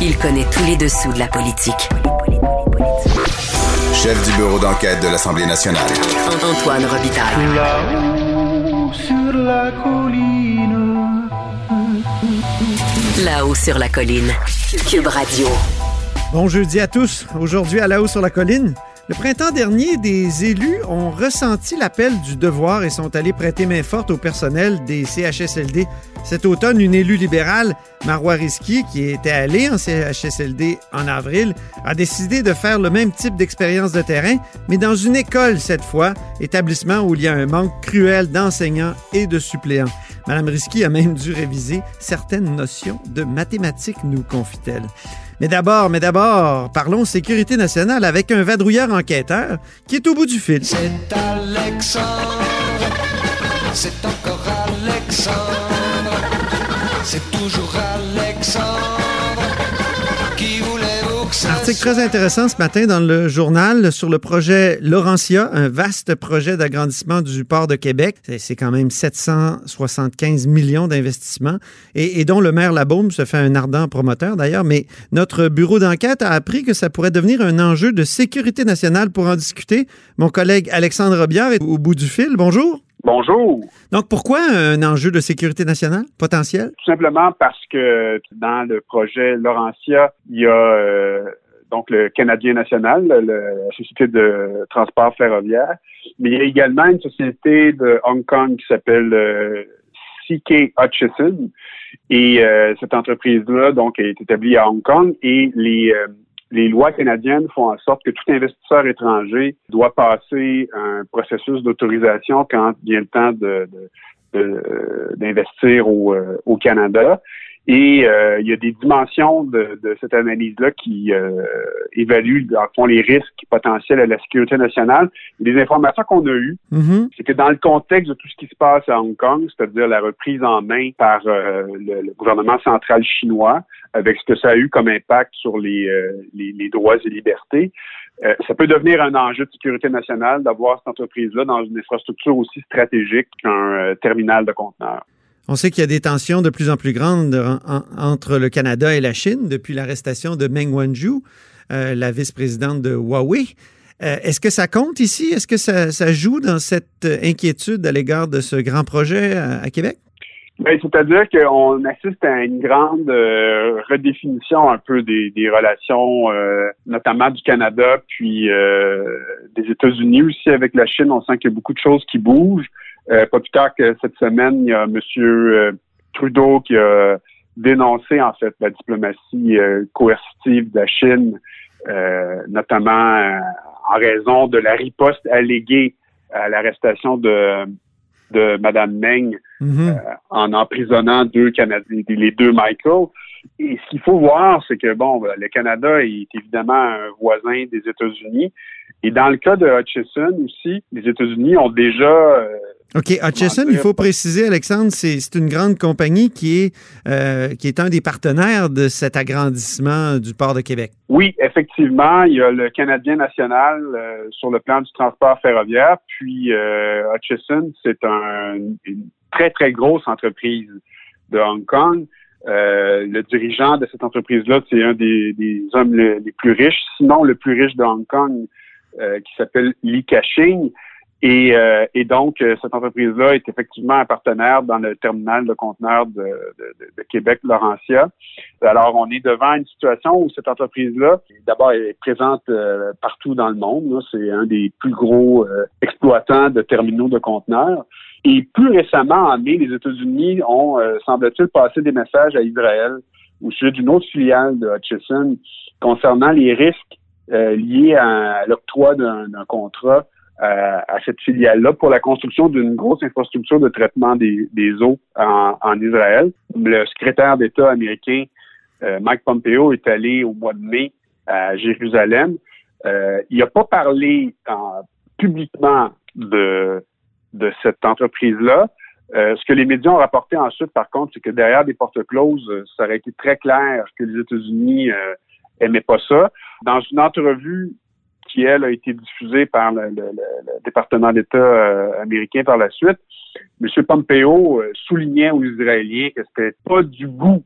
Il connaît tous les dessous de la politique. Chef du bureau d'enquête de l'Assemblée nationale. Antoine Robitaille. Là-haut sur la colline. Là-haut sur la colline. Cube Radio. Bon jeudi à tous. Aujourd'hui à La Haut sur la colline. Le printemps dernier, des élus ont ressenti l'appel du devoir et sont allés prêter main forte au personnel des CHSLD. Cet automne, une élue libérale, Marois Risky, qui était allée en CHSLD en avril, a décidé de faire le même type d'expérience de terrain, mais dans une école cette fois, établissement où il y a un manque cruel d'enseignants et de suppléants. Madame Risky a même dû réviser certaines notions de mathématiques, nous confie-t-elle. Mais d'abord, mais d'abord, parlons sécurité nationale avec un vadrouilleur enquêteur qui est au bout du fil. C'est Alexandre, c'est encore Alexandre, c'est toujours Alexandre Article très intéressant ce matin dans le journal sur le projet Laurentia, un vaste projet d'agrandissement du port de Québec. C'est- quand même 775 millions d'investissements et, et dont le maire Labaume se fait un ardent promoteur d'ailleurs. Mais notre bureau d'enquête a appris que ça pourrait devenir un enjeu de sécurité nationale pour en discuter. Mon collègue Alexandre Robillard est au bout du fil. Bonjour. Bonjour. Donc pourquoi un enjeu de sécurité nationale potentiel? Tout simplement parce que dans le projet Laurentia, il y a euh, donc le Canadien national, la société de transport ferroviaire, mais il y a également une société de Hong Kong qui s'appelle euh, CK Hutchison. Et euh, cette entreprise-là, donc, est établie à Hong Kong et les, euh, les lois canadiennes font en sorte que tout investisseur étranger doit passer un processus d'autorisation quand vient le temps de- de- d'investir au, euh, au Canada. Et euh, il y a des dimensions de, de cette analyse-là qui euh, évaluent, dans le fond, les risques potentiels à la sécurité nationale. Les informations qu'on a eues, Mhm. c'est que dans le contexte de tout ce qui se passe à Hong Kong, c'est-à-dire la reprise en main par euh, le, le gouvernement central chinois, avec ce que ça a eu comme impact sur les, euh, les, les droits et libertés, euh, ça peut devenir un enjeu de sécurité nationale d'avoir cette entreprise-là dans une infrastructure aussi stratégique qu'un terminal de conteneurs. On sait qu'il y a des tensions de plus en plus grandes en- en- entre le Canada et la Chine depuis l'arrestation de Meng Wanzhou, euh, la vice-présidente de Huawei. Euh, Est-ce que ça compte ici? Est-ce que ça, joue dans cette euh, inquiétude à l'égard de ce grand projet à, à Québec? Ben, c'est-à-dire qu'on assiste à une grande redéfinition un peu des, relations, notamment du Canada, puis des États-Unis aussi avec la Chine. On sent qu'il y a beaucoup de choses qui bougent. Euh, pas plus tard que cette semaine, il y a M. Trudeau qui a dénoncé en fait la diplomatie euh, coercitive de la Chine, euh, notamment euh, en raison de la riposte alléguée à l'arrestation de de Mme Meng Mhm. en emprisonnant deux Canadiens, les deux Michael. Et ce qu'il faut voir, c'est que bon, le Canada est évidemment un voisin des États-Unis. Et dans le cas de Hutchison aussi, les États-Unis ont déjà euh, OK. Hutchison, il faut préciser, Alexandre, c'est une grande compagnie qui est, euh, qui est un des partenaires de cet agrandissement du port de Québec. Oui, effectivement, il y a le Canadien national euh, sur le plan du transport ferroviaire, puis Hutchison, c'est un- une très, très grosse entreprise de Hong Kong. Euh, le dirigeant de cette entreprise-là, c'est un des, des hommes le- les plus riches, sinon le plus riche de Hong Kong, euh, qui s'appelle Li Ka-shing. Et, euh, et donc, euh, cette entreprise-là est effectivement un partenaire dans le terminal de conteneurs de, de, de- Québec-Laurentia. Alors, on est devant une situation où cette entreprise-là, d'abord, est présente euh, partout dans le monde. C'est un des plus gros euh, exploitants de terminaux de conteneurs. Et plus récemment, en mai, les États-Unis ont, euh, semble-t-il, passé des messages à Israël au sujet d'une autre filiale de Hutchison concernant les risques euh, liés à l'octroi d'un contrat euh, à cette filiale-là pour la construction d'une grosse infrastructure de traitement des, eaux en, Israël. Le secrétaire d'État américain Mike Pompeo est allé au mois de mai à Jérusalem. Il n'a pas parlé en- publiquement de, de cette entreprise-là. Euh, ce que les médias ont rapporté ensuite, par contre, c'est que derrière des portes closes, euh, ça aurait été très clair que les États-Unis euh, aimaient pas ça. Dans une entrevue qui, elle, a été diffusée par le, département d'État euh, américain par la suite, M. Pompeo euh, soulignait aux Israéliens que c'était pas du goût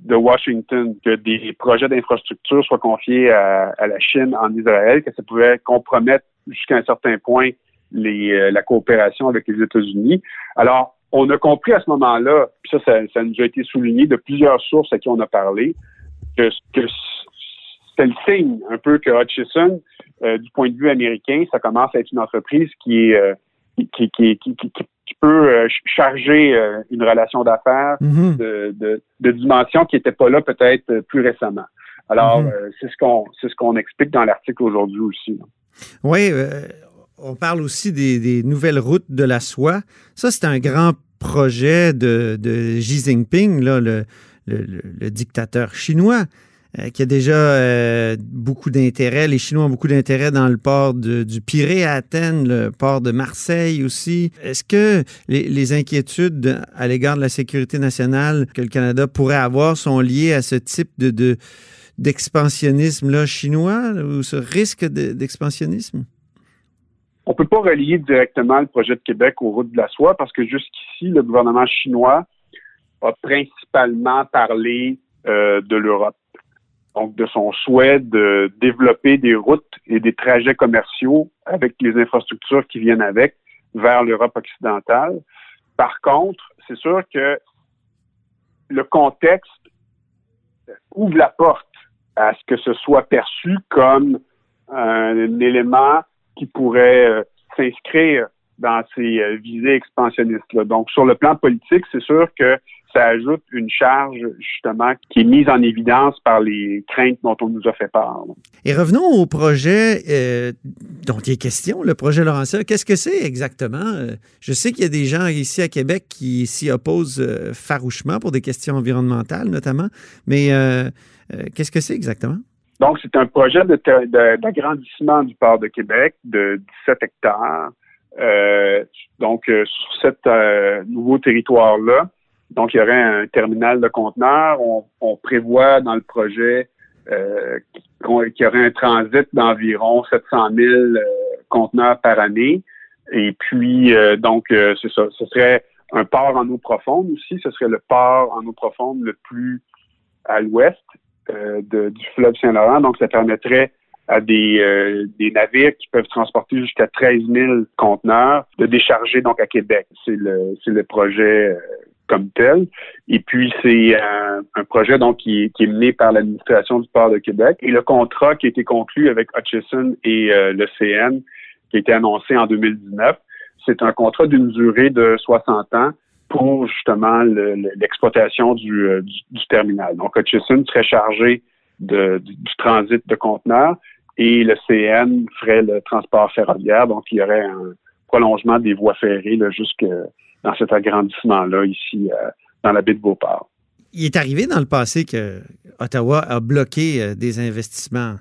de Washington que des projets d'infrastructure soient confiés à, la Chine en Israël, que ça pouvait compromettre jusqu'à un certain point les, euh, la coopération avec les États-Unis. Alors, on a compris à ce moment-là, ça, ça, ça, nous a été souligné de plusieurs sources à qui on a parlé, que, que c'est le signe un peu que Hutchison, euh, du point de vue américain, ça commence à être une entreprise qui est euh, qui, qui, qui, qui, peut euh, charger une relation d'affaires mm-hmm. de, de, de dimension qui n'était pas là peut-être plus récemment. Alors, mm-hmm. c'est ce qu'on c'est ce qu'on explique dans l'article aujourd'hui aussi. Oui, on parle aussi des, nouvelles routes de la soie. Ça, c'est un grand projet de, Xi Jinping, le, dictateur chinois. Euh, qui a déjà euh, beaucoup d'intérêt. Les Chinois ont beaucoup d'intérêt dans le port du Pirée à Athènes, le port de Marseille aussi. Est-ce que les, inquiétudes à l'égard de la sécurité nationale que le Canada pourrait avoir sont liées à ce type de, d'expansionnisme là chinois ou ce risque d'expansionnisme? On peut pas relier directement le projet de Québec aux routes de la soie parce que jusqu'ici, le gouvernement chinois a principalement parlé euh, de l'Europe donc de son souhait de développer des routes et des trajets commerciaux avec les infrastructures qui viennent avec vers l'Europe occidentale. Par contre, c'est sûr que le contexte ouvre la porte à ce que ce soit perçu comme un, élément qui pourrait euh, s'inscrire dans ces euh, visées expansionnistes-là. Donc, sur le plan politique, c'est sûr que ça ajoute une charge justement qui est mise en évidence par les craintes dont on nous a fait part. Et revenons au projet euh, dont il est question, le projet Laurentier. Qu'est-ce que c'est exactement? Je sais qu'il y a des gens ici à Québec qui s'y opposent farouchement pour des questions environnementales notamment, mais qu'est-ce que c'est exactement? Donc, c'est un projet d'agrandissement du port de Québec de 17 hectares. donc, sur ce nouveau territoire-là, donc, il y aurait un terminal de conteneurs. On, prévoit dans le projet euh, qu'il y aurait un transit d'environ 700 000 euh, conteneurs par année. Et puis, euh, donc, c'est ça. Ce serait un port en eau profonde aussi. Ce serait le port en eau profonde le plus à l'ouest du fleuve Saint-Laurent. Donc, ça permettrait à des, des navires qui peuvent transporter jusqu'à 13 000 conteneurs de décharger donc à Québec. C'est le, le projet comme tel. Et puis, c'est un, projet donc qui, est mené par l'administration du port de Québec. Et le contrat qui a été conclu avec Hutchison et euh, le CN, qui a été annoncé en 2019, c'est un contrat d'une durée de 60 ans pour justement l'exploitation euh, du, terminal. Donc, Hutchison serait chargé du, transit de conteneurs et le CN ferait le transport ferroviaire. Donc, il y aurait un prolongement des voies ferrées jusque dans cet agrandissement-là ici euh, dans la baie de Beauport. Il est arrivé dans le passé que Ottawa a bloqué euh, des investissements.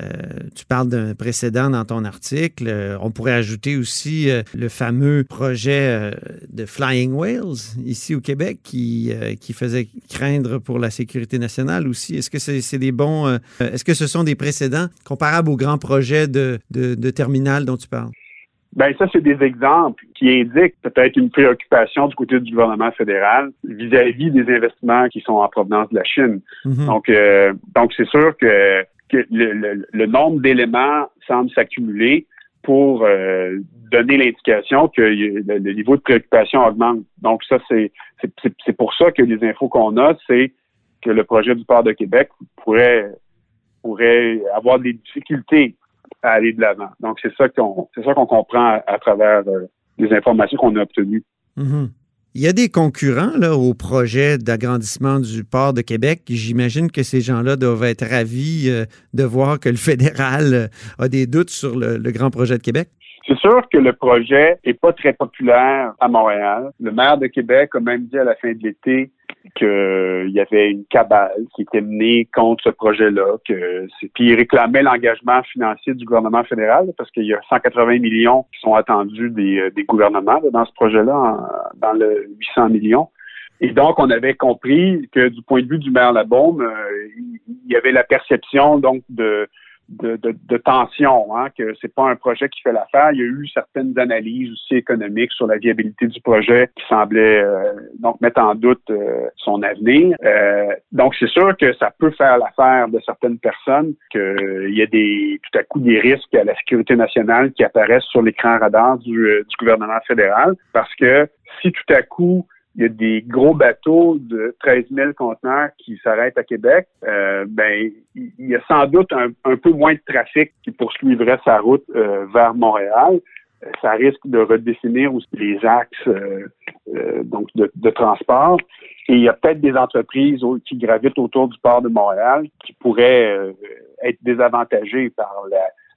Euh, tu parles d'un précédent dans ton article. on pourrait ajouter aussi le fameux projet de Flying Whales ici au Québec qui, qui faisait craindre pour la sécurité nationale aussi. Est-ce que c'est des bons. Est-ce que ce sont des précédents comparables aux grands projets de, de, de terminal dont tu parles? Ben ça, c'est des exemples qui indiquent peut-être une préoccupation du côté du gouvernement fédéral vis-à-vis des investissements qui sont en provenance de la Chine. Mhm. Donc, euh, donc c'est sûr que, que le, nombre d'éléments semble s'accumuler pour euh, donner l'indication que le, niveau de préoccupation augmente. Donc ça, c'est c'est pour ça que les infos qu'on a, c'est que le projet du port de Québec pourrait pourrait avoir des difficultés à aller de l'avant. Donc, c'est ça qu'on c'est ça qu'on comprend à, travers euh, les informations qu'on a obtenues. Mm-hmm. Il y a des concurrents là, au projet d'agrandissement du port de Québec. J'imagine que ces gens-là doivent être ravis euh, de voir que le fédéral euh, a des doutes sur le, le grand projet de Québec. C'est sûr que le projet est pas très populaire à Montréal. Le maire de Québec a même dit à la fin de l'été qu'il y avait une cabale qui était menée contre ce projet-là, que puis il réclamait l'engagement financier du gouvernement fédéral parce qu'il y a 180 millions qui sont attendus des, euh, des gouvernements dans ce projet-là, dans le 800 millions. Et donc, on avait compris que du point de vue du maire Labaume, euh, il y avait la perception donc de de, de, de tension, hein, que c'est pas un projet qui fait l'affaire. Il y a eu certaines analyses aussi économiques sur la viabilité du projet qui semblaient euh, donc mettre en doute euh, son avenir. Euh, donc c'est sûr que ça peut faire l'affaire de certaines personnes qu'il y a des tout à coup des risques à la sécurité nationale qui apparaissent sur l'écran radar du, du gouvernement fédéral parce que si tout à coup il y a des gros bateaux de 13 000 conteneurs qui s'arrêtent à Québec, euh, ben il y a sans doute un, peu moins de trafic qui poursuivrait sa route euh, vers Montréal. Euh, ça risque de redéfinir aussi les axes donc de, transport. Et il y a peut-être des entreprises qui gravitent autour du port de Montréal qui pourraient être désavantagées par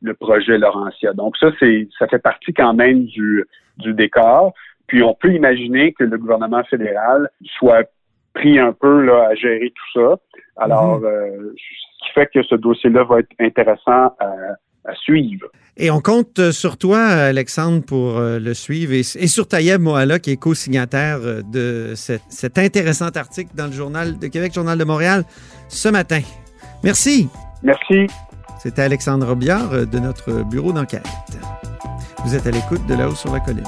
le projet Laurentia. Donc ça, c'est ça fait partie quand même du décor. Puis on peut imaginer que le gouvernement fédéral soit pris un peu là, à gérer tout ça. Alors, mhm. euh, ce qui fait que ce dossier-là va être intéressant à, suivre. Et on compte sur toi, Alexandre, pour euh, le suivre, et, sur Tayeb Mohala, qui est co-signataire euh, de cet intéressant article dans le Journal de Québec, Journal de Montréal, ce matin. Merci. Merci. C'était Alexandre Robiard de notre bureau d'enquête. Vous êtes à l'écoute de là-haut sur la colline.